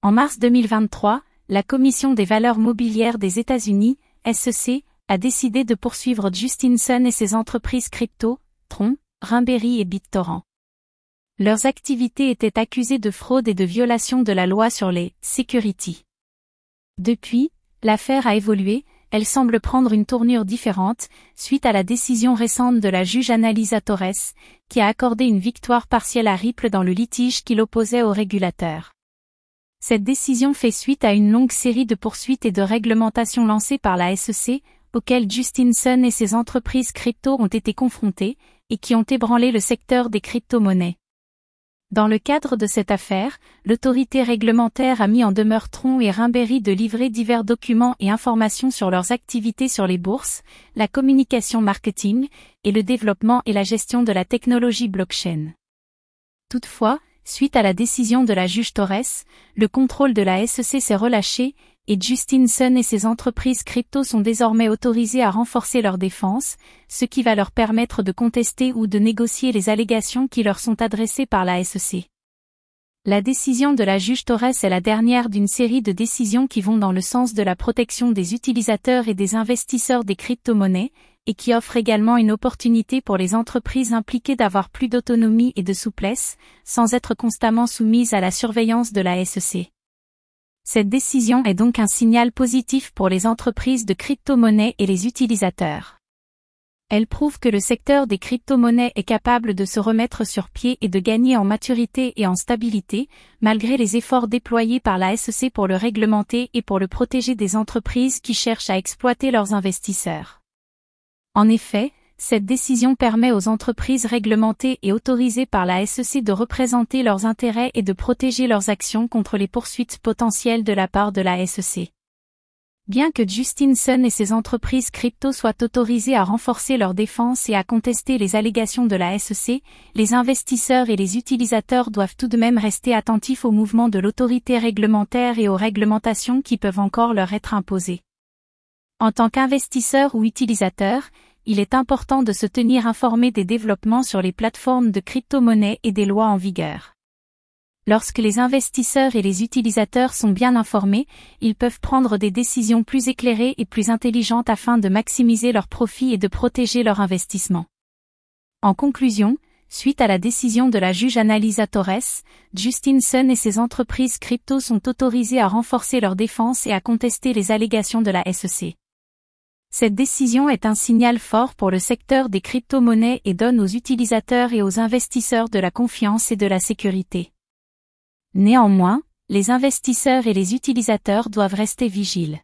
En mars 2023, la Commission des valeurs mobilières des États-Unis, SEC, a décidé de poursuivre Justin Sun et ses entreprises crypto, Tron, Rimberry et BitTorrent. Leurs activités étaient accusées de fraude et de violation de la loi sur les security. Depuis, l'affaire a évolué, elle semble prendre une tournure différente, suite à la décision récente de la juge Annalisa Torres, qui a accordé une victoire partielle à Ripple dans le litige qui l'opposait au régulateur. Cette décision fait suite à une longue série de poursuites et de réglementations lancées par la SEC, auxquelles Justin Sun et ses entreprises crypto ont été confrontés, et qui ont ébranlé le secteur des crypto-monnaies. Dans le cadre de cette affaire, l'autorité réglementaire a mis en demeure Tron et Rimberry de livrer divers documents et informations sur leurs activités sur les bourses, la communication marketing, et le développement et la gestion de la technologie blockchain. Toutefois, suite à la décision de la juge Torres, le contrôle de la SEC s'est relâché, et Justin Sun et ses entreprises crypto sont désormais autorisées à renforcer leur défense, ce qui va leur permettre de contester ou de négocier les allégations qui leur sont adressées par la SEC. La décision de la juge Torres est la dernière d'une série de décisions qui vont dans le sens de la protection des utilisateurs et des investisseurs des crypto-monnaies, et qui offre également une opportunité pour les entreprises impliquées d'avoir plus d'autonomie et de souplesse, sans être constamment soumises à la surveillance de la SEC. Cette décision est donc un signal positif pour les entreprises de crypto-monnaies et les utilisateurs. Elle prouve que le secteur des crypto-monnaies est capable de se remettre sur pied et de gagner en maturité et en stabilité, malgré les efforts déployés par la SEC pour le réglementer et pour le protéger des entreprises qui cherchent à exploiter leurs investisseurs. En effet, cette décision permet aux entreprises réglementées et autorisées par la SEC de représenter leurs intérêts et de protéger leurs actions contre les poursuites potentielles de la part de la SEC. Bien que Justin Sun et ses entreprises crypto soient autorisées à renforcer leur défense et à contester les allégations de la SEC, les investisseurs et les utilisateurs doivent tout de même rester attentifs aux mouvements de l'autorité réglementaire et aux réglementations qui peuvent encore leur être imposées. En tant qu'investisseur ou utilisateur, il est important de se tenir informé des développements sur les plateformes de crypto-monnaies et des lois en vigueur. Lorsque les investisseurs et les utilisateurs sont bien informés, ils peuvent prendre des décisions plus éclairées et plus intelligentes afin de maximiser leurs profits et de protéger leur investissement. En conclusion, suite à la décision de la juge Annalisa Torres, Justin Sun et ses entreprises crypto sont autorisées à renforcer leur défense et à contester les allégations de la SEC. Cette décision est un signal fort pour le secteur des crypto-monnaies et donne aux utilisateurs et aux investisseurs de la confiance et de la sécurité. Néanmoins, les investisseurs et les utilisateurs doivent rester vigiles.